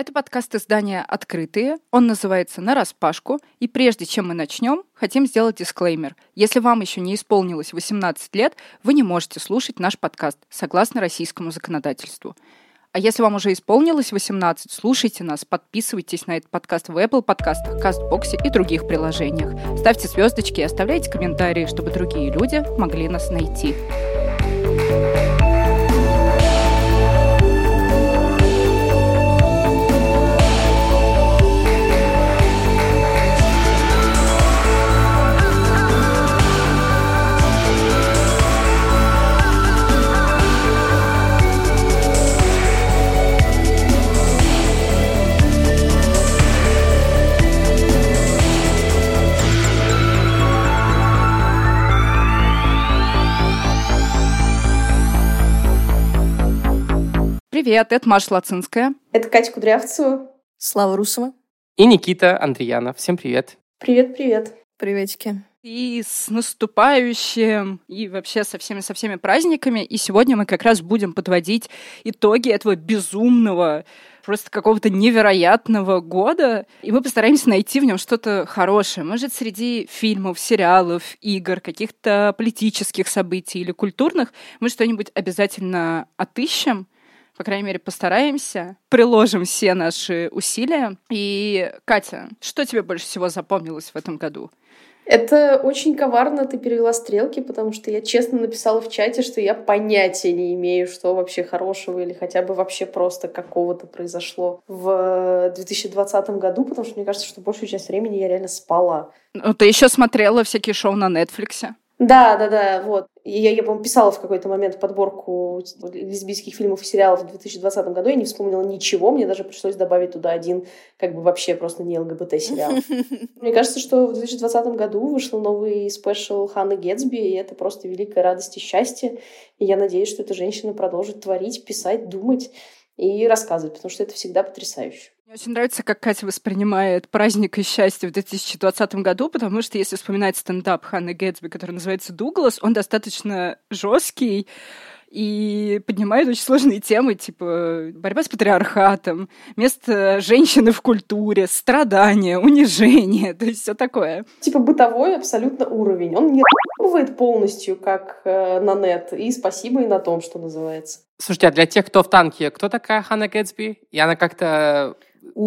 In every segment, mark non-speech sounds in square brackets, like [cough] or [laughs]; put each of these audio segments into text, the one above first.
Это подкаст издания «Открытые». Он называется «На распашку». И прежде чем мы начнем, хотим сделать дисклеймер. Если вам еще не исполнилось 18 лет, вы не можете слушать наш подкаст, согласно российскому законодательству. А если вам уже исполнилось 18, слушайте нас, подписывайтесь на этот подкаст в Apple подкастах, Кастбоксе и других приложениях. Ставьте звездочки и оставляйте комментарии, чтобы другие люди могли нас найти. Привет, это Маша Лацинская. Это Катя Кудрявцева. Слава Русова. И Никита Андреянов. Всем привет. Привет-привет. Приветики. И с наступающим, и вообще со всеми, со всеми праздниками. И сегодня мы как раз будем подводить итоги этого безумного, просто какого-то невероятного года. И мы постараемся найти в нем что-то хорошее. Может, среди фильмов, сериалов, игр, каких-то политических событий или культурных мы что-нибудь обязательно отыщем по крайней мере, постараемся, приложим все наши усилия. И, Катя, что тебе больше всего запомнилось в этом году? Это очень коварно ты перевела стрелки, потому что я честно написала в чате, что я понятия не имею, что вообще хорошего или хотя бы вообще просто какого-то произошло в 2020 году, потому что мне кажется, что большую часть времени я реально спала. Ну, ты еще смотрела всякие шоу на Netflix? Да, да, да, вот. Я, я по писала в какой-то момент подборку лесбийских фильмов и сериалов в 2020 году, я не вспомнила ничего, мне даже пришлось добавить туда один, как бы вообще просто не ЛГБТ-сериал. [laughs] Мне кажется, что в 2020 году вышел новый спешл Ханны Гетсби, и это просто великая радость и счастье. И я надеюсь, что эта женщина продолжит творить, писать, думать и рассказывать, потому что это всегда потрясающе. Мне очень нравится, как Катя воспринимает праздник и счастье в 2020 году, потому что если вспоминать стендап Ханны Гэтсби, который называется «Дуглас», он достаточно жесткий, и поднимает очень сложные темы, типа борьба с патриархатом, место женщины в культуре, страдания, унижение, [laughs] то есть все такое. Типа бытовой абсолютно уровень. Он не бывает полностью, как э, на нет, и спасибо и на том, что называется. Слушайте, а для тех, кто в танке, кто такая Ханна Гэтсби? И она как-то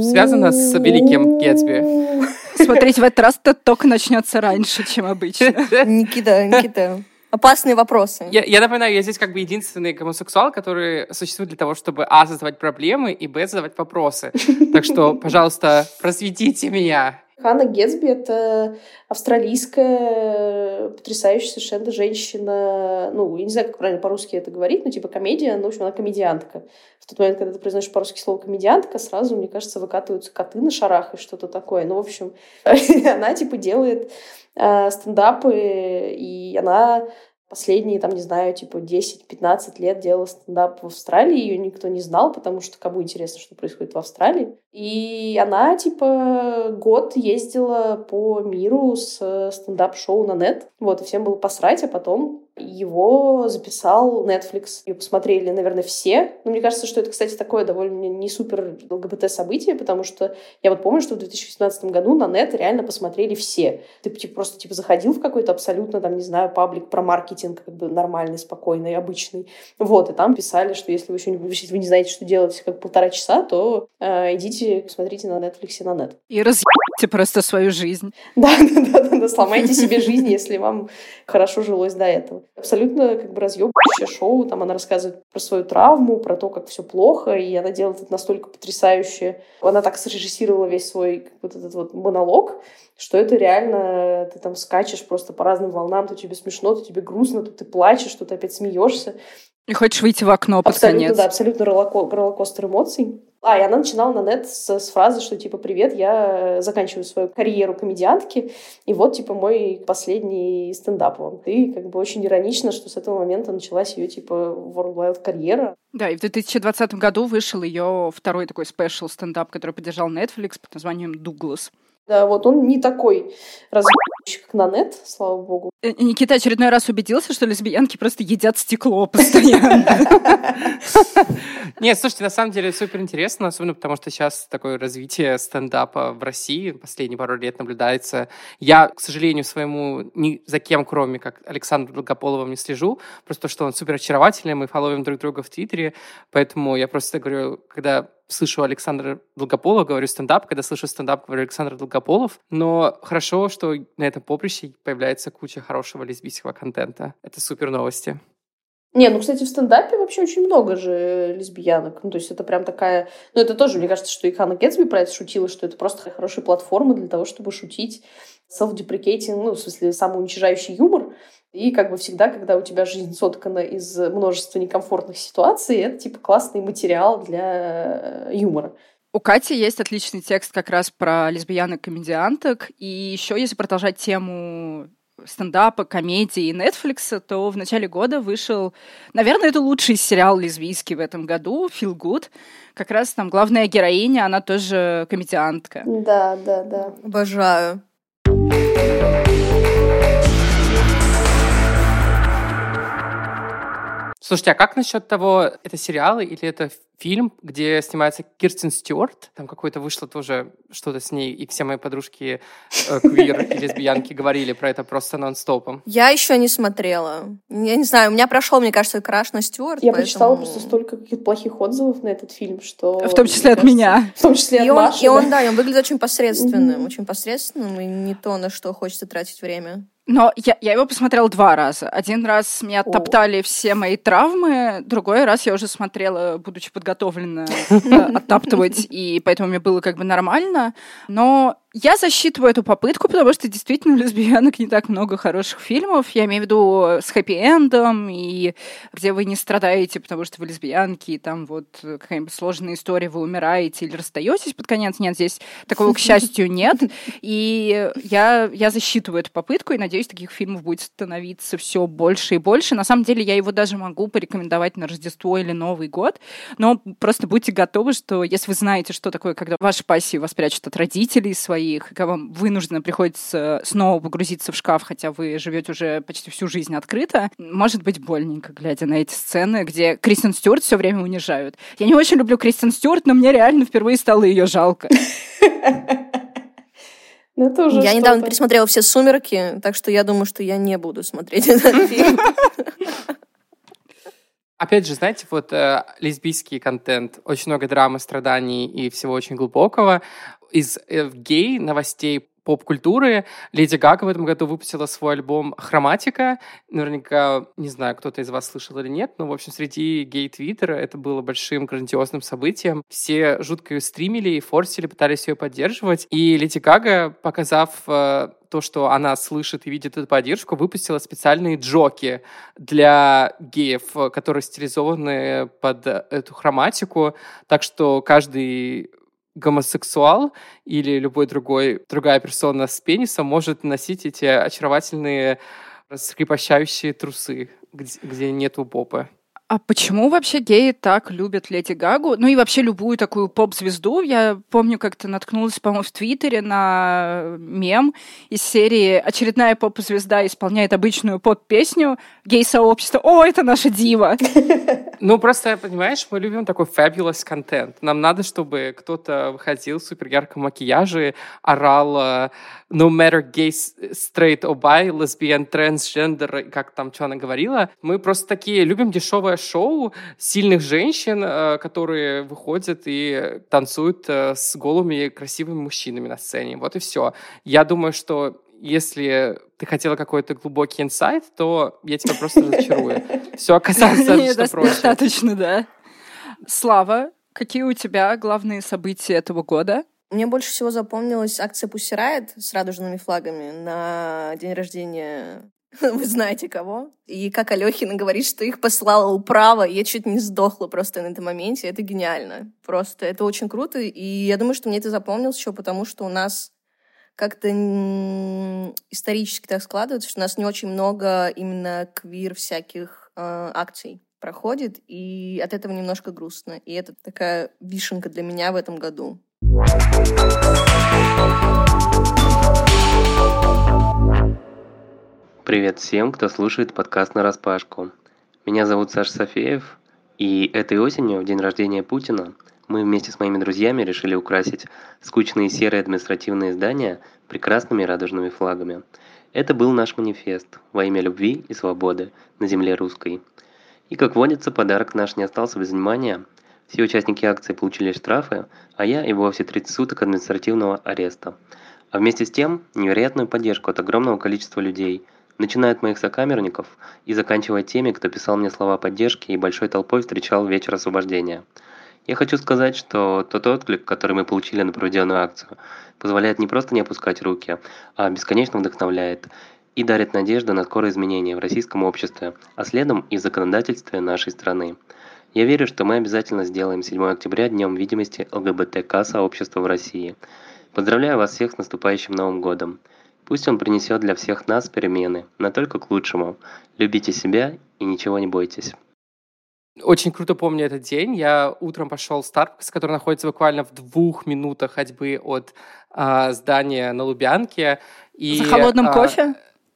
связана с великим Гэтсби. Смотрите, в этот раз тот ток начнется раньше, чем обычно. Никита, Никита. Опасные вопросы. Я, я напоминаю, я здесь как бы единственный гомосексуал, который существует для того, чтобы а. создавать проблемы и б. задавать вопросы. Так что, пожалуйста, просветите меня. Ханна Гетсби — это австралийская, потрясающая совершенно женщина. Ну, я не знаю, как правильно по-русски это говорить, но типа комедия, ну, в общем, она комедиантка. В тот момент, когда ты произносишь по-русски слово «комедиантка», сразу, мне кажется, выкатываются коты на шарах и что-то такое. Ну, в общем, [laughs] она типа делает э, стендапы, и она последние, там, не знаю, типа 10-15 лет делала стендап в Австралии, ее никто не знал, потому что кому интересно, что происходит в Австралии. И она, типа, год ездила по миру с стендап-шоу на нет. Вот, и всем было посрать, а потом его записал Netflix. Ее посмотрели, наверное, все. Но мне кажется, что это, кстати, такое довольно не супер ЛГБТ событие, потому что я вот помню, что в 2018 году на нет реально посмотрели все. Ты типа, просто типа заходил в какой-то абсолютно, там, не знаю, паблик про маркетинг, как бы нормальный, спокойный, обычный. Вот, и там писали, что если вы еще не, вы не знаете, что делать как полтора часа, то э, идите, смотрите на Netflix и на нет. И разъебите просто свою жизнь. [laughs] Да, да, да, да, сломайте себе жизнь, если вам хорошо жилось до этого абсолютно как бы разъебывающее шоу. Там она рассказывает про свою травму, про то, как все плохо, и она делает это настолько потрясающе. Она так срежиссировала весь свой вот этот вот монолог, что это реально ты там скачешь просто по разным волнам, то тебе смешно, то тебе грустно, то ты плачешь, то ты опять смеешься. И хочешь выйти в окно под абсолютно, конец. Да, абсолютно роллокостер эмоций. А, и она начинала на нет с, с фразы, что типа «Привет, я заканчиваю свою карьеру комедиантки, и вот типа мой последний стендап вам». И как бы очень иронично, что с этого момента началась ее типа World Wild карьера. Да, и в 2020 году вышел ее второй такой спешл стендап, который поддержал Netflix под названием «Дуглас». Да, вот он не такой разъебщик, как на нет, слава богу. Э, Никита очередной раз убедился, что лесбиянки просто едят стекло [laughs] постоянно. Нет, слушайте, на самом деле супер интересно, особенно потому что сейчас такое развитие стендапа в России последние пару лет наблюдается. Я, к сожалению, своему ни за кем, кроме как Александра Долгополова, не слежу, просто что он супер очаровательный, мы фоловим друг друга в Твиттере, поэтому я просто говорю, когда слышу Александра Долгополова, говорю стендап, когда слышу стендап, говорю Александр Долгополов, но хорошо, что на этом поприще появляется куча хорошего лесбийского контента. Это супер новости. Не, ну, кстати, в стендапе вообще очень много же лесбиянок. Ну, то есть это прям такая... Ну, это тоже, мне кажется, что и Ханна Гетсби про это шутила, что это просто хорошая платформа для того, чтобы шутить self-deprecating, ну, в смысле, самоуничижающий юмор. И как бы всегда, когда у тебя жизнь соткана из множества некомфортных ситуаций, это типа классный материал для э, юмора. У Кати есть отличный текст как раз про лесбиянок-комедианток. И еще, если продолжать тему стендапа, комедии и Netflix, то в начале года вышел, наверное, это лучший сериал лесбийский в этом году, Feel Good. Как раз там главная героиня, она тоже комедиантка. Да, да, да. Обожаю. Слушайте, а как насчет того, это сериалы или это фильм, где снимается Кирстен Стюарт? Там какое-то вышло тоже что-то с ней, и все мои подружки э, квир и лесбиянки говорили про это просто нон-стопом. Я еще не смотрела. Я не знаю, у меня прошел, мне кажется, краш на Стюарт. Я поэтому- прочитала просто столько каких-то плохих отзывов на этот фильм, что... В том числе от кажется, меня. В том числе И от он, Маши, и он, да. он выглядит очень посредственным, Мгм. очень посредственным, и не то, на что хочется тратить время. Но я, я его посмотрела два раза. Один раз меня О. топтали все мои травмы, другой раз я уже смотрела, будучи подготовлена [laughs] э, оттаптывать, и поэтому мне было как бы нормально. Но я засчитываю эту попытку, потому что действительно у лесбиянок не так много хороших фильмов. Я имею в виду с хэппи-эндом, и где вы не страдаете, потому что вы лесбиянки, и там вот какая-нибудь сложная история, вы умираете или расстаетесь под конец. Нет, здесь такого, к счастью, нет. И я, я засчитываю эту попытку, и надеюсь, таких фильмов будет становиться все больше и больше. На самом деле, я его даже могу порекомендовать на Рождество или Новый год, но просто будьте готовы, что если вы знаете, что такое, когда ваши пассии вас прячут от родителей своих, и когда вам вынужденно приходится снова погрузиться в шкаф, хотя вы живете уже почти всю жизнь открыто, может быть больненько, глядя на эти сцены, где Кристен Стюарт все время унижают. Я не очень люблю Кристен Стюарт, но мне реально впервые стало ее жалко. [laughs] Ну, это уже я недавно пересмотрела все «Сумерки», так что я думаю, что я не буду смотреть этот фильм. [laughs] Опять же, знаете, вот э, лесбийский контент, очень много драмы, страданий и всего очень глубокого. Из э, гей новостей поп-культуры Леди Гага в этом году выпустила свой альбом «Хроматика». Наверняка, не знаю, кто-то из вас слышал или нет, но, в общем, среди гей-твиттера это было большим грандиозным событием. Все жутко ее стримили и форсили, пытались ее поддерживать. И Леди Гага, показав э, то, что она слышит и видит эту поддержку, выпустила специальные джоки для геев, э, которые стилизованы под эту хроматику. Так что каждый гомосексуал или любой другой, другая персона с пенисом может носить эти очаровательные раскрепощающие трусы, где, где нету попы. А почему вообще геи так любят Леди Гагу? Ну и вообще любую такую поп-звезду. Я помню, как-то наткнулась, по-моему, в Твиттере на мем из серии «Очередная поп-звезда исполняет обычную поп-песню, гей-сообщество, о, это наша дива!» [laughs] Ну, просто, понимаешь, мы любим такой fabulous контент. Нам надо, чтобы кто-то выходил в супер ярком макияже, орал э, no matter gay, straight or bi, lesbian, transgender, как там, что она говорила. Мы просто такие любим дешевое шоу сильных женщин, э, которые выходят и танцуют э, с голыми красивыми мужчинами на сцене. Вот и все. Я думаю, что если ты хотела какой-то глубокий инсайт, то я тебя просто разочарую. [laughs] Все оказалось достаточно Дос- проще. Достаточно, да. Слава, какие у тебя главные события этого года? Мне больше всего запомнилась акция Riot с радужными флагами на день рождения [laughs] вы знаете кого. И как Алехина говорит, что их посылала управа, я чуть не сдохла просто на этом моменте. Это гениально. Просто это очень круто. И я думаю, что мне это запомнилось еще потому, что у нас как-то исторически так складывается, что у нас не очень много именно квир всяких э, акций проходит, и от этого немножко грустно. И это такая вишенка для меня в этом году. Привет всем, кто слушает подкаст на распашку. Меня зовут Саш Софеев, и этой осенью, в день рождения Путина, мы вместе с моими друзьями решили украсить скучные серые административные здания прекрасными радужными флагами. Это был наш манифест во имя любви и свободы на земле русской. И, как водится, подарок наш не остался без внимания. Все участники акции получили штрафы, а я и вовсе 30 суток административного ареста. А вместе с тем невероятную поддержку от огромного количества людей, начиная от моих сокамерников и заканчивая теми, кто писал мне слова поддержки и большой толпой встречал вечер освобождения. Я хочу сказать, что тот отклик, который мы получили на проведенную акцию, позволяет не просто не опускать руки, а бесконечно вдохновляет и дарит надежду на скорые изменения в российском обществе, а следом и в законодательстве нашей страны. Я верю, что мы обязательно сделаем 7 октября днем видимости ЛГБТК сообщества в России. Поздравляю вас всех с наступающим Новым годом. Пусть он принесет для всех нас перемены, но только к лучшему. Любите себя и ничего не бойтесь. Очень круто помню этот день. Я утром пошел в Starbucks, который находится буквально в двух минутах ходьбы от а, здания на Лубянке. И, За холодным а, кофе?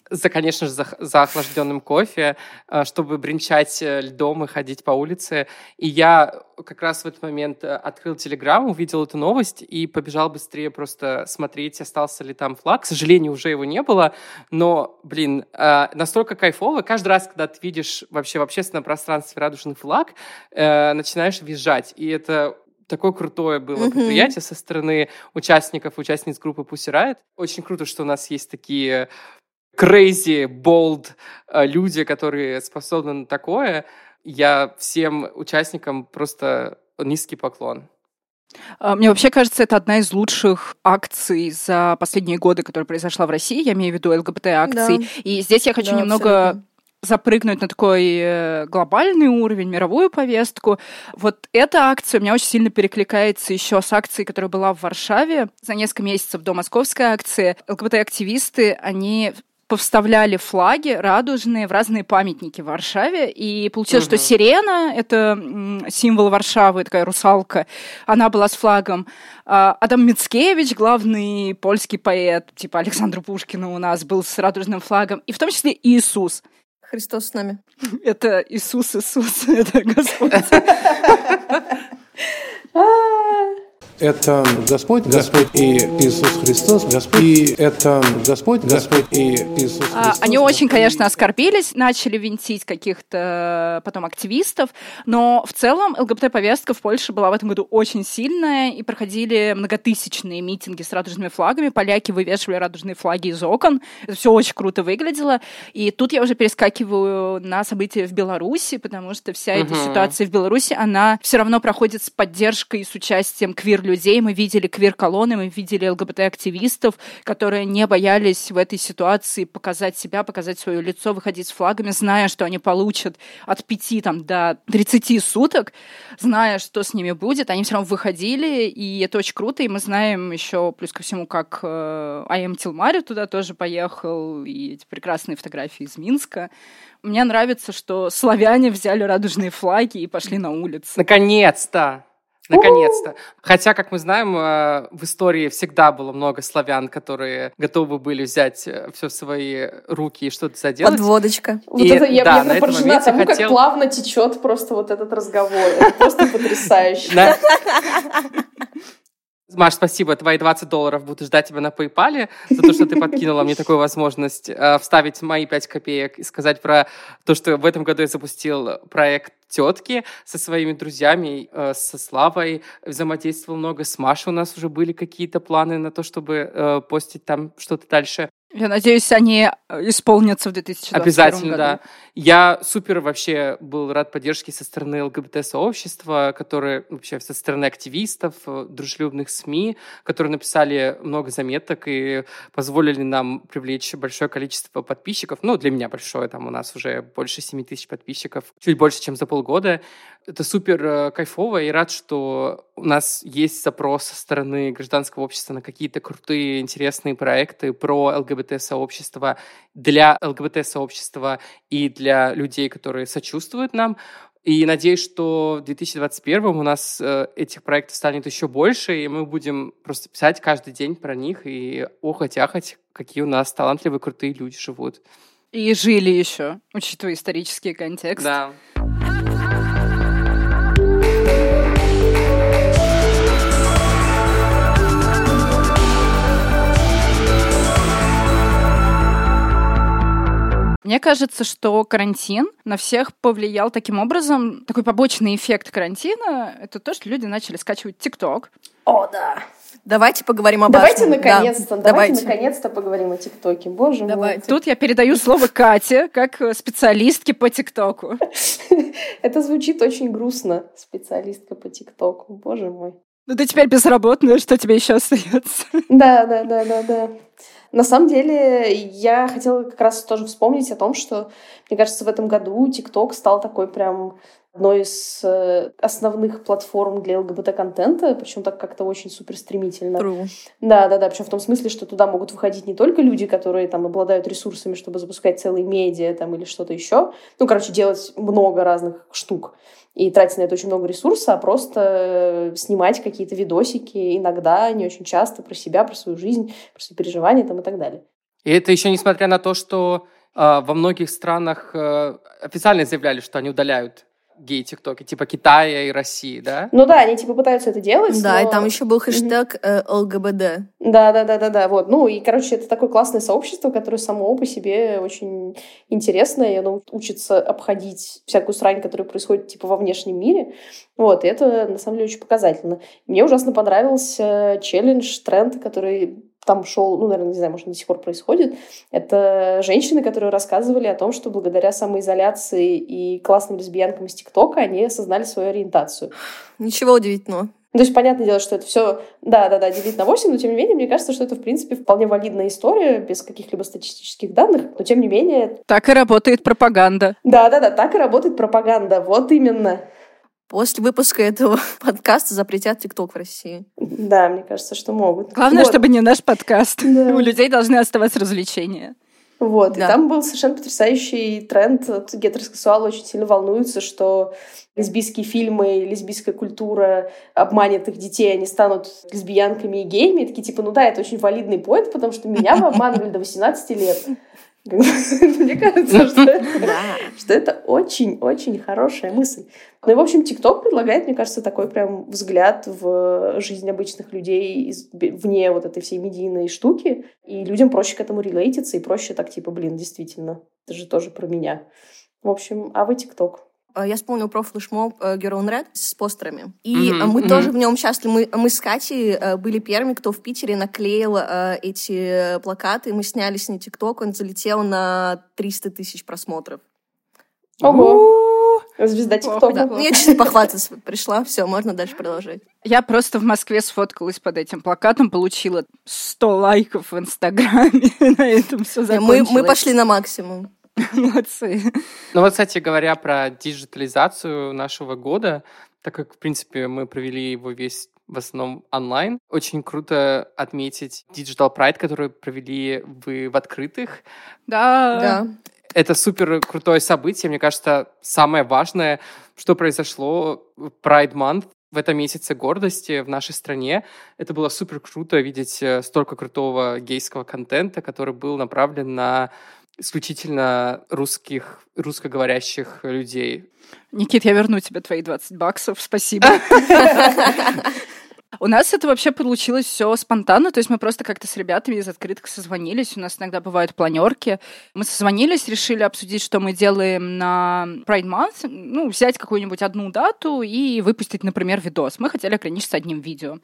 За, конечно же, за, за охлажденным кофе, э, чтобы бренчать э, льдом и ходить по улице. И я как раз в этот момент э, открыл Телеграм, увидел эту новость и побежал быстрее просто смотреть, остался ли там флаг. К сожалению, уже его не было, но, блин, настолько кайфово. Каждый раз, когда ты видишь вообще в общественном пространстве радужный флаг, начинаешь визжать. И это такое крутое было mm-hmm. предприятие со стороны участников, участниц группы Pussy Riot. Очень круто, что у нас есть такие crazy, bold э, люди, которые способны на такое. Я всем участникам просто низкий поклон. А, мне вообще кажется, это одна из лучших акций за последние годы, которая произошла в России. Я имею в виду ЛГБТ-акции. Да. И здесь я хочу да, немного абсолютно запрыгнуть на такой э, глобальный уровень, мировую повестку. Вот эта акция у меня очень сильно перекликается еще с акцией, которая была в Варшаве за несколько месяцев до московской акции. ЛГБТ-активисты, они повставляли флаги радужные в разные памятники в Варшаве. И получилось, угу. что сирена — это символ Варшавы, такая русалка. Она была с флагом. А Адам Мицкевич, главный польский поэт, типа Александра Пушкина у нас, был с радужным флагом. И в том числе Иисус. Христос с нами. [laughs] Это Иисус, Иисус, [laughs] это Господь. [laughs] Это Господь, Господь и Иисус Христос, Господь, и это Господь, Господь и Иисус а, Христос. Они очень, конечно, оскорбились, начали винтить каких-то потом активистов, но в целом ЛГБТ-повестка в Польше была в этом году очень сильная, и проходили многотысячные митинги с радужными флагами, поляки вывешивали радужные флаги из окон, это все очень круто выглядело, и тут я уже перескакиваю на события в Беларуси, потому что вся эта ситуация в Беларуси, она все равно проходит с поддержкой и с участием квир людей, мы видели квир-колонны, мы видели ЛГБТ-активистов, которые не боялись в этой ситуации показать себя, показать свое лицо, выходить с флагами, зная, что они получат от 5 там, до 30 суток, зная, что с ними будет, они все равно выходили, и это очень круто, и мы знаем еще, плюс ко всему, как э, Айм Тилмари туда тоже поехал, и эти прекрасные фотографии из Минска. Мне нравится, что славяне взяли радужные флаги и пошли на улицу. Наконец-то! Наконец-то. Хотя, как мы знаем, э, в истории всегда было много славян, которые готовы были взять э, все в свои руки и что-то заделать. Подводочка. Вот и, это, я, да, я поражена тому, хотел... как плавно течет просто вот этот разговор. Это просто потрясающе. Маш, спасибо. Твои 20 долларов буду ждать тебя на PayPal за то, что ты подкинула мне такую возможность э, вставить мои 5 копеек и сказать про то, что в этом году я запустил проект тетки со своими друзьями, э, со Славой, взаимодействовал много с Машей. У нас уже были какие-то планы на то, чтобы э, постить там что-то дальше. Я надеюсь, они э, исполнятся в 2021 Обязательно, году. да. Я супер вообще был рад поддержке со стороны ЛГБТ-сообщества, которые вообще со стороны активистов, э, дружелюбных СМИ, которые написали много заметок и позволили нам привлечь большое количество подписчиков. Ну, для меня большое, там у нас уже больше 7 тысяч подписчиков, чуть больше, чем за полгода. Это супер э, кайфово, и рад, что у нас есть запрос со стороны гражданского общества на какие-то крутые, интересные проекты про ЛГБТ-сообщество, для ЛГБТ-сообщества и для людей, которые сочувствуют нам. И надеюсь, что в 2021 у нас э, этих проектов станет еще больше, и мы будем просто писать каждый день про них и охоть-ахоть, какие у нас талантливые, крутые люди живут. И жили еще, учитывая исторический контекст. Да. Мне кажется, что карантин на всех повлиял таким образом. Такой побочный эффект карантина — это то, что люди начали скачивать ТикТок. О, да. Давайте поговорим об Давайте Ашне. наконец-то, Да, давайте, наконец-то поговорим о ТикТоке. Боже Давайте. Тут я передаю слово Кате, как специалистке по ТикТоку. мой. [laughs] Это звучит очень грустно, специалистка по ТикТоку. Боже мой. Ну ты теперь безработная, что тебе еще остается? Да, да, да, да, да. На самом деле, я хотела как раз тоже вспомнить о том, что, мне кажется, в этом году ТикТок стал такой прям одной из э, основных платформ для ЛГБТ-контента, причем так как-то очень супер стремительно. True. Да, да, да. Причем в том смысле, что туда могут выходить не только люди, которые там обладают ресурсами, чтобы запускать целые медиа там или что-то еще. Ну, короче, делать много разных штук и тратить на это очень много ресурса, а просто э, снимать какие-то видосики иногда, не очень часто, про себя, про свою жизнь, про свои переживания там и так далее. И это еще несмотря на то, что э, во многих странах э, официально заявляли, что они удаляют гей-тиктоки, типа Китая и России, да? Ну да, они типа пытаются это делать. Да, но- и там еще был хэштег э, ЛГБД. Да, да, да, да, да. Вот. Ну и, короче, это такое классное сообщество, которое само по себе очень интересное, и оно учится обходить всякую срань, которая происходит типа во внешнем мире. Вот, и это на самом деле очень показательно. Мне ужасно понравился челлендж, тренд, который там шел, ну, наверное, не знаю, может, до сих пор происходит. Это женщины, которые рассказывали о том, что благодаря самоизоляции и классным лесбиянкам из ТикТока они осознали свою ориентацию. Ничего удивительного. Ну, То есть, понятное дело, что это все, да, да, да, делить на 8, но тем не менее, мне кажется, что это, в принципе, вполне валидная история, без каких-либо статистических данных, но тем не менее, Так и работает пропаганда. да, да, да, так и работает пропаганда, вот именно. После выпуска этого [laughs] подкаста запретят ТикТок в России. Да, мне кажется, что могут. Главное, Вот. чтобы не наш подкаст. Да. [laughs] У людей должны оставаться развлечения. Вот, и Да. там был совершенно потрясающий тренд. Гетеросексуалы очень сильно волнуются, что лесбийские фильмы, лесбийская культура обманет их детей, они станут лесбиянками и геями. И такие, типа, ну да, это очень валидный поинт, потому что меня вы обманывали до 18 лет. [laughs] Мне кажется, что это очень-очень хорошая мысль. Ну и, в общем, ТикТок предлагает, мне кажется, такой прям взгляд в жизнь обычных людей вне вот этой всей медийной штуки. И людям проще к этому релейтиться, и проще так, типа, блин, действительно, это же тоже про меня. В общем, а вы ТикТок? Э, Я вспомнил про флешмоб э, Girl on Red с постерами. И э, мы мгм. тоже в нем участвовали. Мы, мы с Катей э, были первыми, кто в Питере наклеил э, эти плакаты. Мы сняли с ней ТикТок. Он залетел на 300 тысяч просмотров. Ого! Звезда ТикТока. Да. Ну, Я чисто похвастаться пришла. Все, можно дальше продолжать. Я просто в Москве сфоткалась под этим плакатом, получила 100 лайков в Инстаграме. [laughs] На этом все Мы, закончилось. мы пошли на максимум. [laughs] Молодцы. Ну вот, кстати говоря, про диджитализацию нашего года, так как, в принципе, мы провели его весь в основном онлайн. Очень круто отметить Digital Pride, который провели вы в открытых. Да. Да. Это супер крутое событие. Мне кажется, самое важное, что произошло в Pride Month в этом месяце гордости в нашей стране. Это было супер круто видеть э, столько крутого гейского контента, который был направлен на исключительно русских, русскоговорящих людей. Никит, я верну тебе твои 20 баксов. Спасибо. [laughs] У нас это вообще получилось все спонтанно, то есть мы просто как-то с ребятами из открытых созвонились, у нас иногда бывают планерки. Мы созвонились, решили обсудить, что мы делаем на Pride Month, ну, взять какую-нибудь одну дату и выпустить, например, видос. Мы хотели ограничиться одним видео.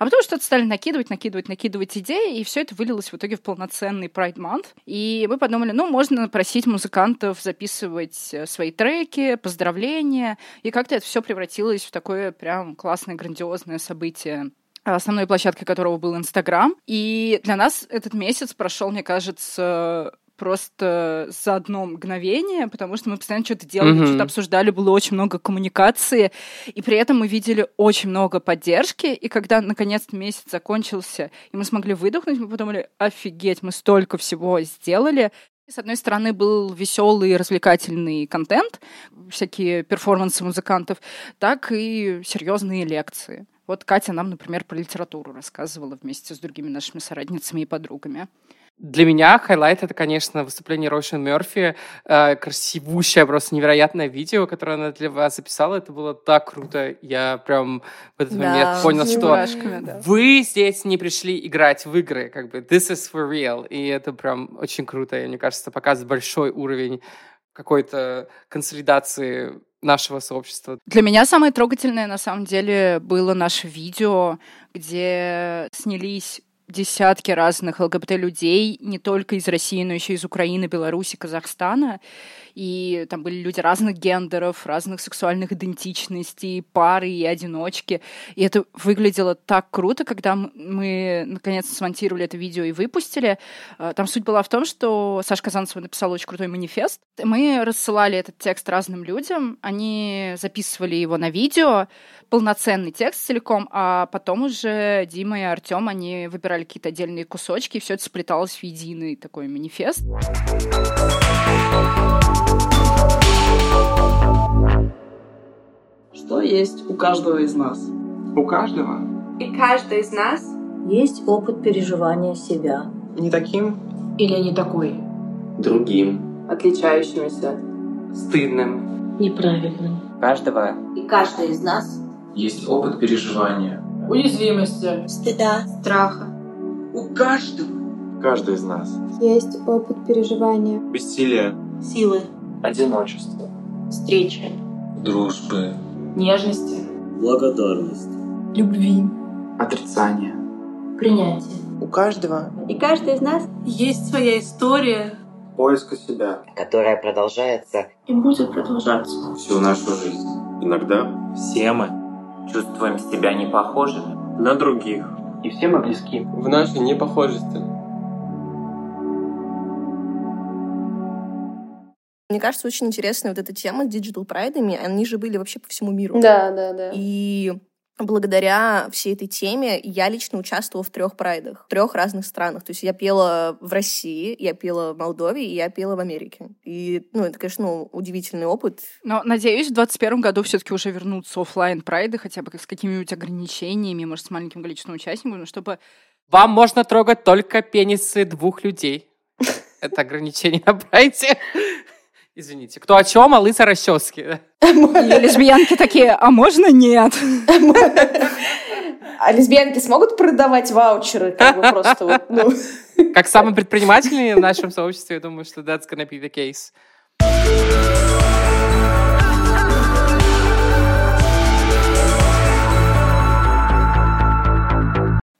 А потом что-то стали накидывать, накидывать, накидывать идеи, и все это вылилось в итоге в полноценный Pride Month. И мы подумали, ну, можно просить музыкантов записывать э, свои треки, поздравления, и как-то это все превратилось в такое прям классное, грандиозное событие основной площадкой которого был Инстаграм. И для нас этот месяц прошел, мне кажется, просто за одно мгновение, потому что мы постоянно что-то делали, Мгм. что-то обсуждали, было очень много коммуникации, и при этом мы видели очень много поддержки, и когда наконец-то месяц закончился, и мы смогли выдохнуть, мы подумали, офигеть, мы столько всего сделали, с одной стороны, был веселый, развлекательный контент, всякие перформансы музыкантов, так и серьезные лекции. Вот Катя нам, например, про литературу рассказывала вместе с другими нашими соратницами и подругами. Для меня хайлайт — это, конечно, выступление Рошин Мерфи. Э, красивущее, просто невероятное видео, которое она для вас записала. Это было так круто. Я прям в этот Да, момент понял, что да. вы здесь не пришли играть в игры. Как бы this is for real. И это прям очень круто. И мне кажется, показывает большой уровень какой-то консолидации нашего сообщества. Для меня самое трогательное, на самом деле, было наше видео, где снялись десятки разных ЛГБТ-людей, не только из России, но еще из Украины, Беларуси, Казахстана. И там были люди разных гендеров, разных сексуальных идентичностей, пары и одиночки. И это выглядело так круто, когда мы наконец смонтировали это видео и выпустили. Э, Там суть была в том, что Саша Казанцева написала очень крутой манифест. Мы рассылали этот текст разным людям, они записывали его на видео, полноценный текст целиком, а потом уже Дима и Артем, они выбирали какие-то отдельные кусочки, и все это сплеталось в единый такой манифест. Что есть у каждого из нас? У каждого? И каждый из нас Есть опыт переживания себя. Не таким? Или не такой? Другим. отличающимися. Стыдным. Неправильным. каждого И каждый из нас Есть опыт переживания. Уязвимости. стыда, Страха. У каждого. Каждый из нас. Есть опыт переживания. Бессилие. силы, Одиночество. встречи, Дружбы. Нежности. Благодарность. Любви. Отрицание. принятие. У каждого. И каждый из нас Есть своя история Поиска себя. которая продолжается и будет продолжаться. Всю нашу жизнь. Иногда все мы чувствуем себя непохожими на других. И все мы близки. В нашей непохожести. Мне кажется, очень интересная вот эта тема с digital прайдами. Они же были вообще по всему миру. Да, да, да. И благодаря всей этой теме я лично участвовала в трех прайдах, в трех разных странах. То есть я пела в России, я пела в Молдове, и я пела в Америке. И, ну, это, конечно, ну, удивительный опыт. Но, надеюсь, в 2021 году все таки уже вернутся оффлайн прайды хотя бы с какими-нибудь ограничениями, может, с маленьким количеством участников, но чтобы Вам можно трогать только пенисы двух людей. Это ограничение на прайде. Извините. Кто о чем, а лысо расчески. И лесбиянки такие, а можно нет? А лесбиянки смогут продавать ваучеры? Как бы просто вот, ну. Как самый предпринимательный в нашем сообществе, я думаю, что that's gonna be the case.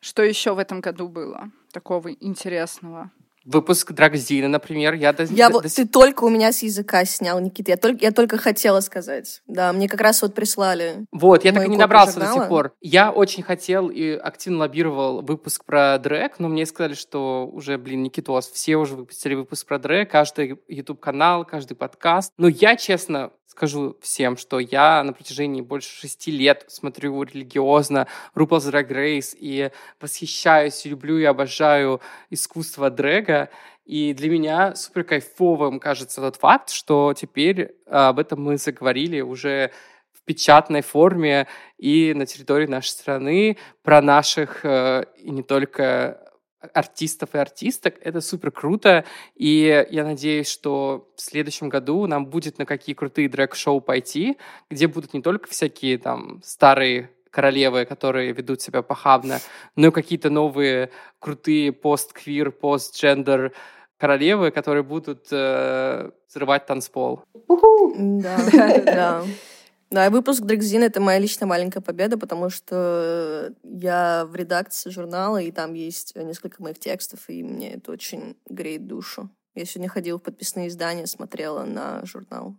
Что еще в этом году было такого интересного? Выпуск Драгзина, например. Я, до, Я до- до ты только у меня с языка снял, Никита. Я только, я только хотела сказать. Да, мне как раз вот прислали. Вот, я так и не добрался до журнала. сих пор. Я очень хотел и активно лоббировал выпуск про дрэк, но мне сказали, что уже, блин, Никитос, все уже выпустили выпуск про дрэк, каждый YouTube-канал, каждый подкаст. Но я, честно, скажу всем, что я на протяжении больше шести лет смотрю религиозно RuPaul's Drag Race и восхищаюсь, люблю и обожаю искусство дрэга. И для меня супер кайфовым кажется тот факт, что теперь а, об этом мы заговорили уже в печатной форме и на территории нашей страны про наших э, и не только артистов и артисток. Это супер круто. И я надеюсь, что в следующем году нам будет на какие крутые дрэк-шоу пойти, где будут не только всякие там старые королевы, которые ведут себя похабно, но и какие-то новые крутые пост-квир, пост-джендер королевы, которые будут э, взрывать танцпол. [laughs] Да, да. Да, и выпуск Дрэгзин — это моя личная маленькая победа, потому что я в редакции журнала, и там есть несколько моих текстов, и мне это очень греет душу. Я сегодня ходила в подписные издания, смотрела на журнал.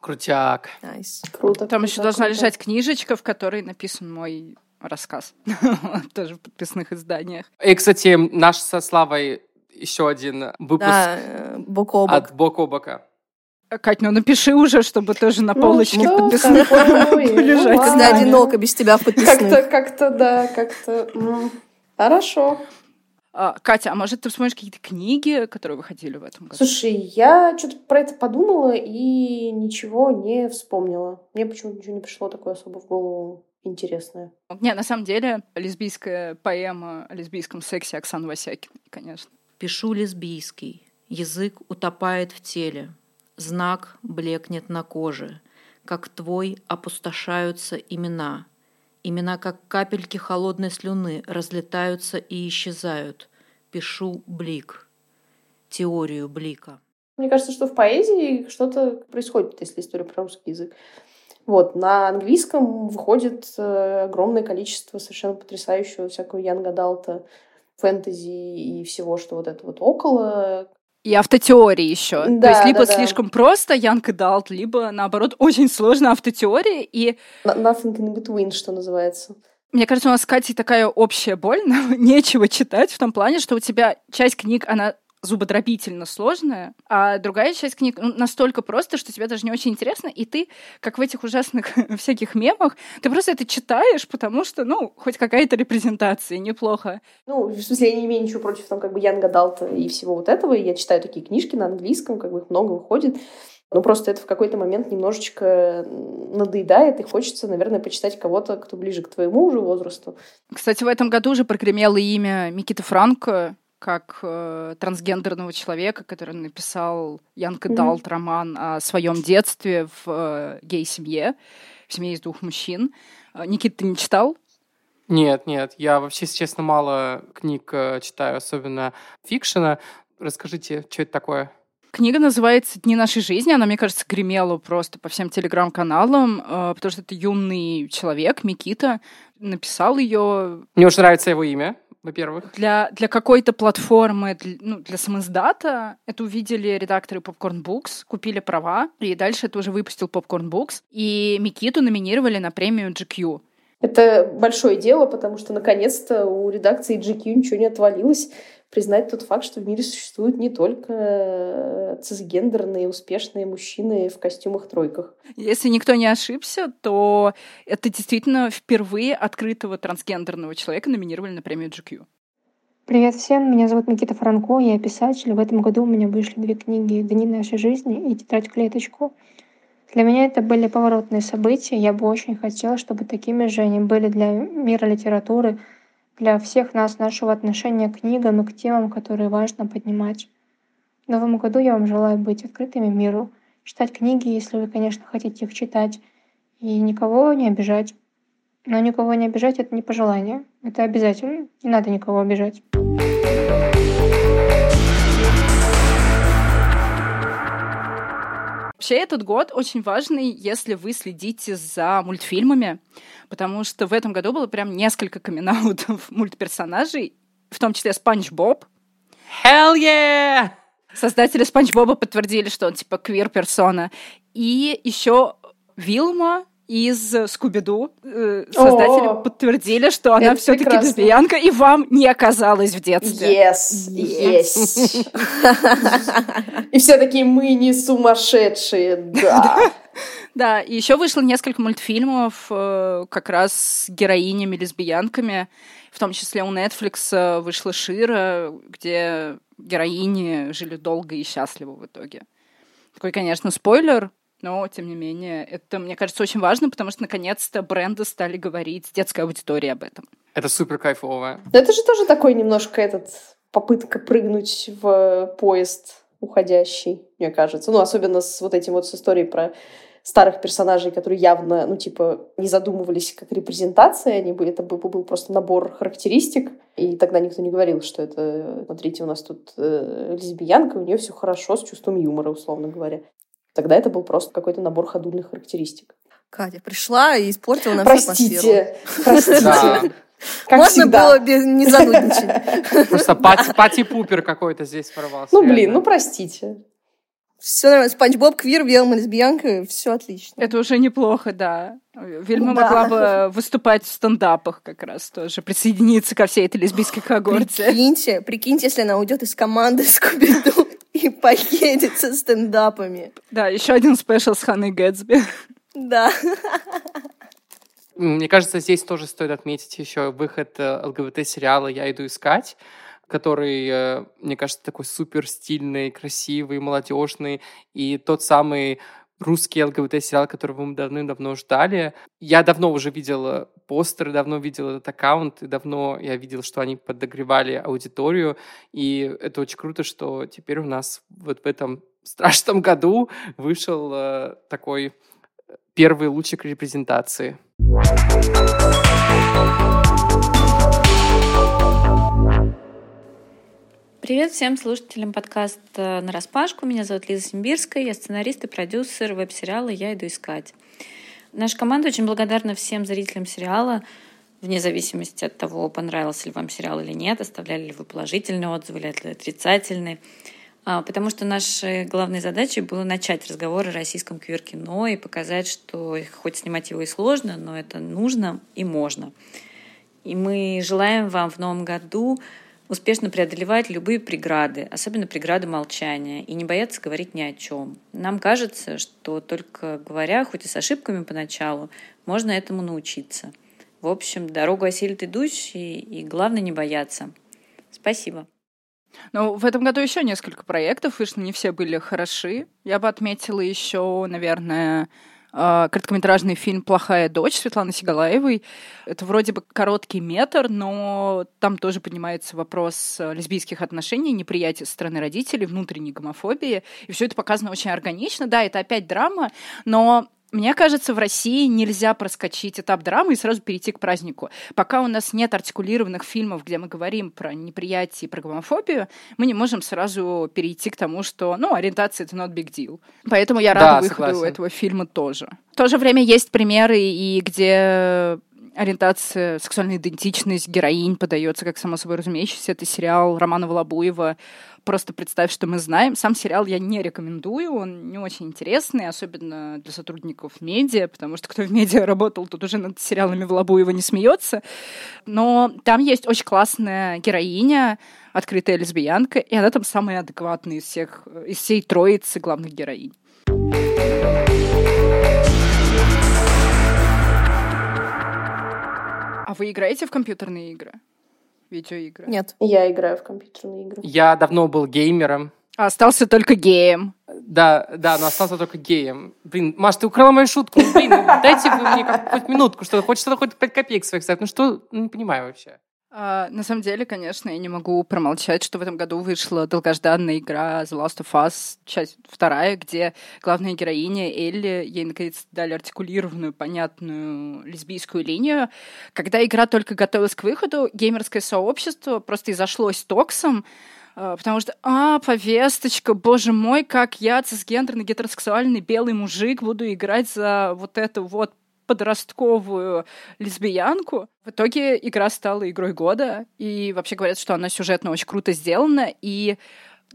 Крутяк. Nice. Круто. Там еще должна круто. лежать книжечка, в которой написан мой рассказ. [laughs] Тоже в подписных изданиях. И, кстати, наш со Славой еще один выпуск Да, э, бок о бок. от бок о бока. Кать, ну напиши уже, чтобы тоже на Ну, полочке в подписных лежать. Ну, Когда [laughs] одиноко без тебя в Как-то, подписных. как-то, да, как-то... Хорошо. А, Катя, а может ты вспомнишь какие-то книги, которые выходили в этом году? Слушай, я что-то про это подумала и ничего не вспомнила. Мне почему-то ничего не пришло такое особо в голову интересное. Не, на самом деле, лесбийская поэма о лесбийском сексе Оксаны Васякиной, конечно. Пишу лесбийский, язык утопает в теле, знак блекнет на коже, как твой опустошаются имена. Имена, как капельки холодной слюны, разлетаются и исчезают. Пишу блик, теорию блика. Мне кажется, что в поэзии что-то происходит, если история про русский язык. Вот, на английском выходит э, огромное количество совершенно потрясающего всякого Янга Далта, фэнтези и всего, что вот это вот около. И автотеории еще. Да, То есть либо да, да. слишком просто Янг Далт, либо, наоборот, [laughs] очень сложно автотеории. И Nothing in between, что называется. Мне кажется, у нас с Катей такая общая боль, [laughs] нам нечего читать в том плане, что у тебя часть книг, она зубодробительно сложная, а другая часть книг ну, настолько просто, что тебе даже не очень интересно, и ты, как в этих ужасных [laughs] всяких мемах, ты просто это читаешь, потому что, ну, хоть какая-то репрезентация, неплохо. Ну, в смысле, я не имею ничего против там как бы Янга Далта и всего вот этого. Я читаю такие книжки на английском, как бы их много выходит. Но просто это в какой-то момент немножечко надоедает, и хочется, наверное, почитать кого-то, кто ближе к твоему уже возрасту. Кстати, в этом году уже прогремело имя Микиты Франко, как э, трансгендерного человека, который написал Янка. Далт роман о своем детстве в э, гей-семье, в семье из двух мужчин. Э, Никит, ты не читал? Нет, нет, я вообще, если честно, мало книг э, читаю, особенно фикшена. Расскажите, что это такое? Книга называется «Дни нашей жизни». Она, мне кажется, гремела просто по всем телеграм-каналам, э, потому что это юный человек, Микита, написал ее Мне очень нравится его имя, во-первых. для, для какой-то платформы, для, ну, для самоиздата. Это увидели редакторы Popcorn Books, купили права, и дальше это уже выпустил Popcorn Books. И Микиту номинировали на премию GQ. Это большое дело, потому что наконец-то у редакции GQ ничего не отвалилось признать тот факт, что в мире существуют не только э, цисгендерные успешные мужчины в костюмах-тройках. Если никто не ошибся, то это действительно впервые открытого трансгендерного человека номинировали на премию GQ. Привет всем, меня зовут Никита Франко, я писатель. В этом году у меня вышли две книги «Дни нашей жизни» и «Тетрадь клеточку». Для меня это были поворотные события. Я бы очень хотела, чтобы такими же они были для мира литературы, для всех нас, нашего отношения к книгам и к темам, которые важно поднимать. В новом году я вам желаю быть открытыми миру, читать книги, если вы, конечно, хотите их читать, и никого не обижать. Но никого не обижать — это не пожелание, это обязательно. Не надо никого обижать. Вообще этот год очень важный, если вы следите за мультфильмами, потому что в этом году было прям несколько камин [laughs] мультперсонажей, в том числе Спанч Боб. Hell yeah! Создатели Спанч Боба подтвердили, что он типа квир-персона. И еще Вилма из Скуби-Ду. э, Создатели О, подтвердили, что она все-таки прекрасно. лесбиянка, и вам не оказалось в детстве. Yes, yes. И все такие, мы не сумасшедшие, [laughs] да. Да, и еще вышло несколько мультфильмов э, как раз с героинями-лесбиянками. В том числе у Netflix э, вышла Шира, где героини жили долго и счастливо в итоге. Такой, конечно, спойлер, но, тем не менее, это, мне кажется, очень важно, потому что, наконец-то, бренды стали говорить с детской аудиторией об этом. Это супер кайфово. Но это же тоже такой немножко этот попытка прыгнуть в поезд уходящий, мне кажется. Ну, особенно с вот этим вот с историей про старых персонажей, которые явно, ну, типа, не задумывались как репрезентация, они бы, это был, был просто набор характеристик, и тогда никто не говорил, что это, смотрите, у нас тут э, лесбиянка, у нее все хорошо с чувством юмора, условно говоря. Тогда это был просто какой-то набор ходульных характеристик. Катя пришла и испортила нам. Простите, простите. Да. Как Можно всегда. было без- не занудничать. Просто пати- пати-пупер какой-то здесь ворвался. Ну, блин, ну, простите. Все нормально. Спанч Боб, Квир, Велма, лесбиянка, все отлично. Это уже неплохо, да. Вильма Да. могла бы выступать в стендапах как раз тоже, присоединиться ко всей этой лесбийской когорте. Прикиньте, прикиньте, если она уйдет из команды скуби и поедет со стендапами. Да, еще один спешл с Ханной Гэтсби. Да. Мне кажется, здесь тоже стоит отметить еще выход э, ЛГБТ-сериала «Я иду искать», который, э, мне кажется, такой супер стильный, красивый, молодежный, и тот самый русский ЛГБТ-сериал, которого мы давным-давно ждали. Я давно уже видел постеры, давно видел этот аккаунт, и давно я видел, что они подогревали аудиторию, и это очень круто, что теперь у нас вот в этом [laughs] страшном году вышел э, такой первый лучик репрезентации. Привет всем слушателям подкаста «На распашку». Меня зовут Лиза Симбирская, я сценарист и продюсер веб-сериала «Я иду искать». Наша команда очень благодарна всем зрителям сериала, вне зависимости от того, понравился ли вам сериал или нет, оставляли ли вы положительные отзывы или отрицательные. А, потому что нашей главной задачей было начать разговор о российском квир-кино и показать, что хоть снимать его и сложно, но это нужно и можно. И мы желаем вам в новом году успешно преодолевать любые преграды, особенно преграды молчания, и не бояться говорить ни о чем. Нам кажется, что только говоря, хоть и с ошибками поначалу, можно этому научиться. В общем, дорогу осилит идущий, и главное не бояться. Спасибо. Ну, в этом году еще несколько проектов вышло, не все были хороши. Я бы отметила еще, наверное, короткометражный фильм «Плохая дочь» Светланы Сигалаевой. Это вроде бы короткий метр, но там тоже поднимается вопрос э, лесбийских отношений, неприятия со стороны родителей, внутренней гомофобии. И все это показано очень органично. Да, это опять драма, но мне кажется, в России нельзя проскочить этап драмы и сразу перейти к празднику. Пока у нас нет артикулированных фильмов, где мы говорим про неприятие и про гомофобию, мы не можем сразу перейти к тому, что, ну, ориентация — это not big deal. Поэтому я рада да, выходу согласен. этого фильма тоже. В то же время есть примеры, и где ориентация, сексуальная идентичность героинь подается как само собой разумеющийся. Это сериал Романа Волобуева «Просто представь, что мы знаем». Сам сериал я не рекомендую, он не очень интересный, особенно для сотрудников медиа, потому что кто в медиа работал, тут уже над сериалами Волобуева не смеется. Но там есть очень классная героиня, открытая лесбиянка, и она там самая адекватная из всех, из всей троицы главных героинь. А вы играете в компьютерные игры? Видеоигры? Нет. Я играю в компьютерные игры. Я давно был геймером. А остался только геем. Да, да, но остался только геем. Блин, Маш, ты украла мою шутку. Блин, дайте вы мне хоть минутку, что хоть что-то, хоть 5 копеек своих ставить. Ну что, ну, не понимаю вообще. А, на самом деле, конечно, я не могу промолчать, что в этом году вышла долгожданная игра The Last of Us, часть вторая, где главная героиня Элли, ей наконец дали артикулированную, понятную лесбийскую линию. Когда игра только готовилась к выходу, геймерское сообщество просто изошлось токсом, а, потому что, а, повесточка, боже мой, как я, цисгендерный, гетеросексуальный белый мужик, буду играть за вот эту вот подростковую лесбиянку. В итоге игра стала игрой года, и вообще говорят, что она сюжетно очень круто сделана, и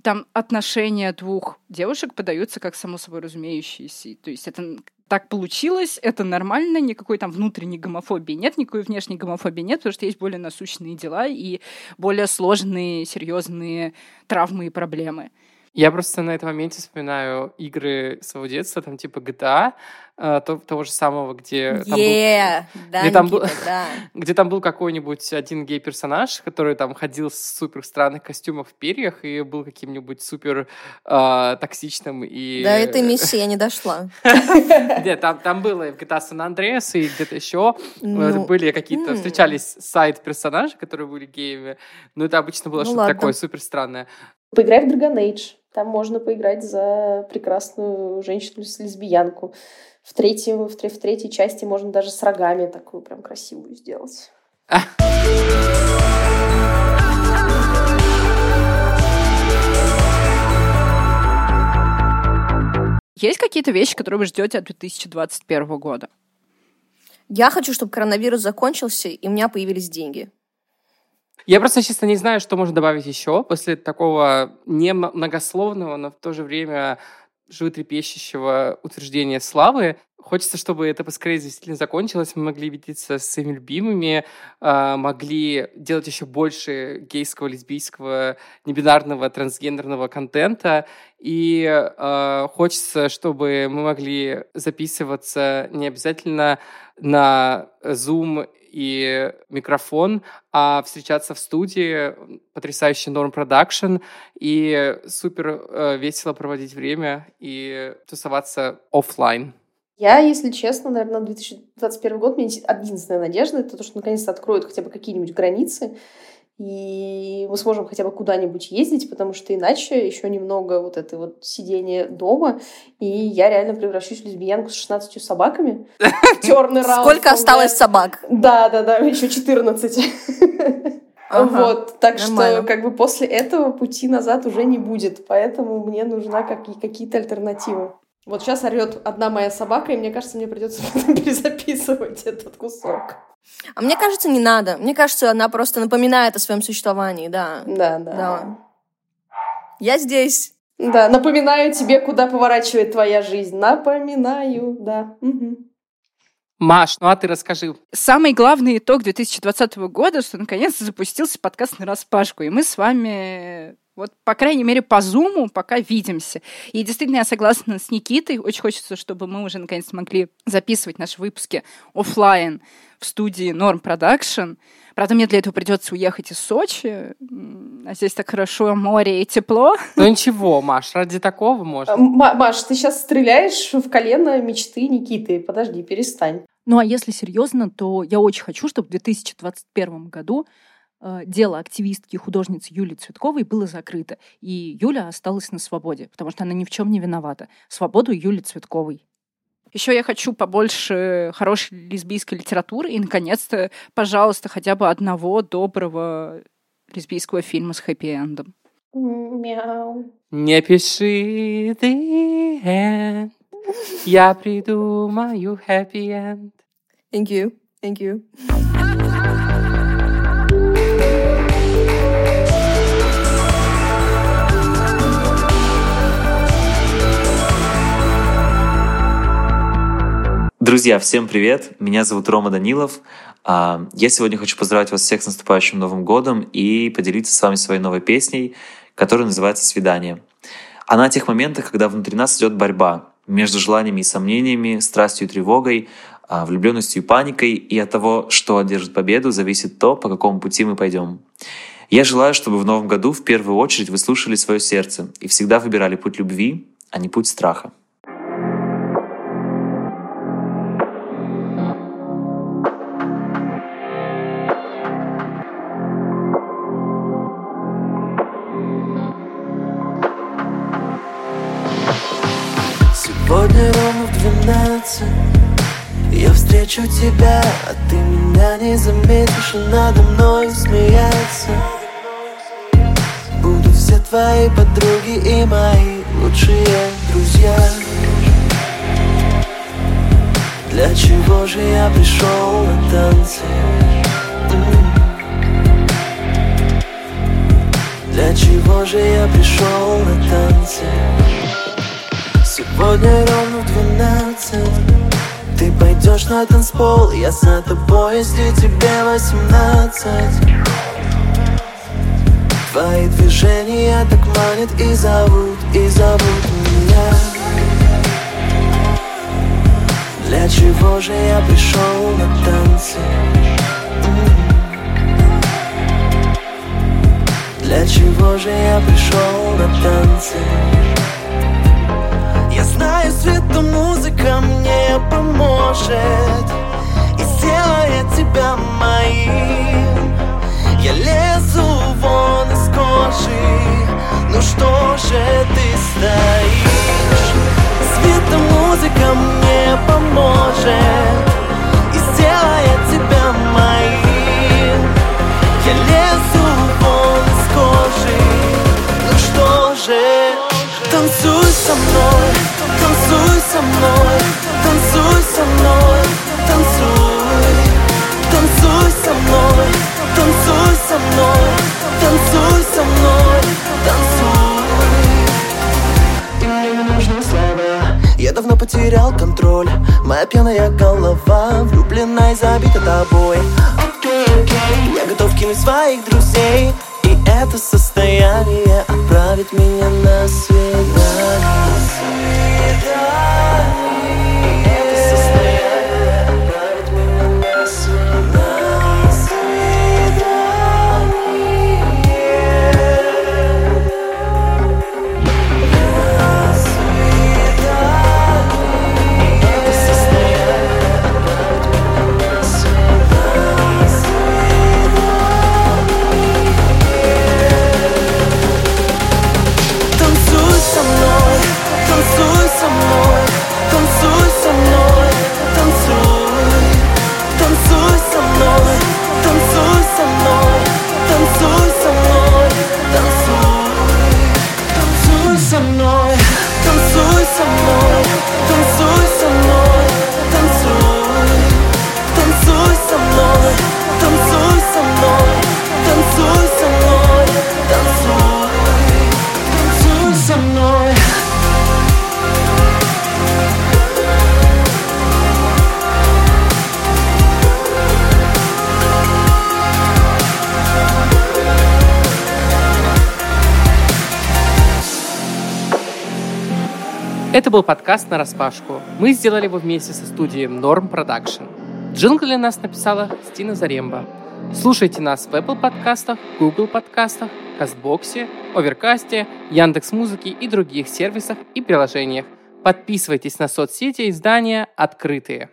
там отношения двух девушек подаются как само собой разумеющиеся. То есть это так получилось, это нормально, никакой там внутренней гомофобии нет, никакой внешней гомофобии нет, потому что есть более насущные дела и более сложные, серьезные травмы и проблемы. Я просто на этом моменте вспоминаю игры своего детства, там типа GTA, э, то, того же самого, где там yeah, был, да, где, там был, да. [laughs] где там был какой-нибудь один гей-персонаж, который там ходил в супер странных костюмах в перьях и был каким-нибудь супер э, токсичным и... До этой миссии я не дошла. [laughs] Нет, там, там было и в GTA San Andreas, и где-то еще ну, были какие-то... Встречались сайт-персонажи, которые были геями, но это обычно было ну, что-то такое супер странное. Поиграй в Dragon Age. Там можно поиграть за прекрасную женщину-лесбиянку. В, третьем, в, в третьей части можно даже с рогами такую прям красивую сделать. Есть какие-то вещи, которые вы ждете от 2021 года? Я хочу, чтобы коронавирус закончился, и у меня появились деньги. Я просто, честно, не знаю, что можно добавить еще после такого не многословного, но в то же время животрепещущего утверждения славы. Хочется, чтобы это поскорее действительно закончилось, мы могли видеться с своими любимыми, а, могли делать еще больше гейского, лесбийского, небинарного, трансгендерного контента. И э, хочется, чтобы мы могли записываться не обязательно на Zoom и микрофон, а встречаться в студии, потрясающий норм продакшн, и супер э, весело проводить время и тусоваться офлайн. Я, если честно, наверное, на 2021 год, есть единственная надежда, это то, что наконец-то откроют хотя бы какие-нибудь границы, и мы сможем хотя бы куда-нибудь ездить, потому что иначе еще немного вот это вот сидение дома, и я реально превращусь в лесбиянку с 16 собаками. [laughs] Терный раунд. Сколько осталось собак? Да, да, да, еще 14. Вот, так что как бы после этого пути назад уже не будет, поэтому мне нужна какие-то альтернативы. Вот сейчас орет одна моя собака, и мне кажется, мне придется [laughs] перезаписывать этот кусок. А мне кажется, не надо. Мне кажется, она просто напоминает о своем существовании, да. Да, да. да. Я здесь. Да, напоминаю тебе, куда поворачивает твоя жизнь. Напоминаю, да. Угу. Маш, ну а ты расскажи. Самый главный итог 2020 года, что наконец-то запустился подкаст на распашку, и мы с вами вот, по крайней мере, по зуму пока видимся. И действительно, я согласна с Никитой. Очень хочется, чтобы мы уже наконец могли записывать наши выпуски офлайн в студии Norm Production. Правда, мне для этого придется уехать из Сочи. А здесь так хорошо море и тепло. Ну ничего, Маш, ради такого можно. М- Маш, ты сейчас стреляешь в колено мечты Никиты. Подожди, перестань. Ну а если серьезно, то я очень хочу, чтобы в 2021 году дело активистки и художницы Юлии Цветковой было закрыто, и Юля осталась на свободе, потому что она ни в чем не виновата. Свободу Юли Цветковой. Еще я хочу побольше хорошей лесбийской литературы и, наконец-то, пожалуйста, хотя бы одного доброго лесбийского фильма с хэппи-эндом. Мяу. Не пиши end. Я придумаю happy end. Thank you. Thank you. Друзья, всем привет! Меня зовут Рома Данилов. А, я сегодня хочу поздравить вас всех с наступающим Новым годом и поделиться с вами своей новой песней, которая называется «Свидание». Она о тех моментах, когда внутри нас идет борьба между желаниями и сомнениями, страстью и тревогой, а, влюбленностью и паникой, и от того, что одержит победу, зависит то, по какому пути мы пойдем. Я желаю, чтобы в новом году в первую очередь вы слушали свое сердце и всегда выбирали путь любви, а не путь страха. Встречу тебя А ты меня не заметишь. И надо мной смеяться. Будут все твои подруги и мои лучшие друзья. Для чего же я пришел на танцы? Для чего же я пришел на танцы? Сегодня ровно двенадцать ты пойдешь на танцпол, я за тобой, если тебе восемнадцать Твои движения так манят и зовут, и зовут меня Для чего же я пришел на танцы? Для чего же я пришел на танцы? Поможет И сделает тебя моим. Я лезу вон из кожи Ну что же ты стоишь? Света музыка мне поможет И сделает тебя моим. Я лезу вон из кожи Ну что же? Танцуй со мной Танцуй со мной, со мной, танцуй. И мне не нужны слова Я давно потерял контроль Моя пьяная голова влюблена и забита тобой. Окей, окей. Я готов кинуть своих друзей И это состояние отправит меня на свидание. Был подкаст нараспашку. Мы сделали его вместе со студией Norm Production. Джингл для нас написала Стина Заремба. Слушайте нас в Apple подкастах, Google подкастах, Кастбоксе, Оверкасте, Яндекс Музыки и других сервисах и приложениях. Подписывайтесь на соцсети издания «Открытые».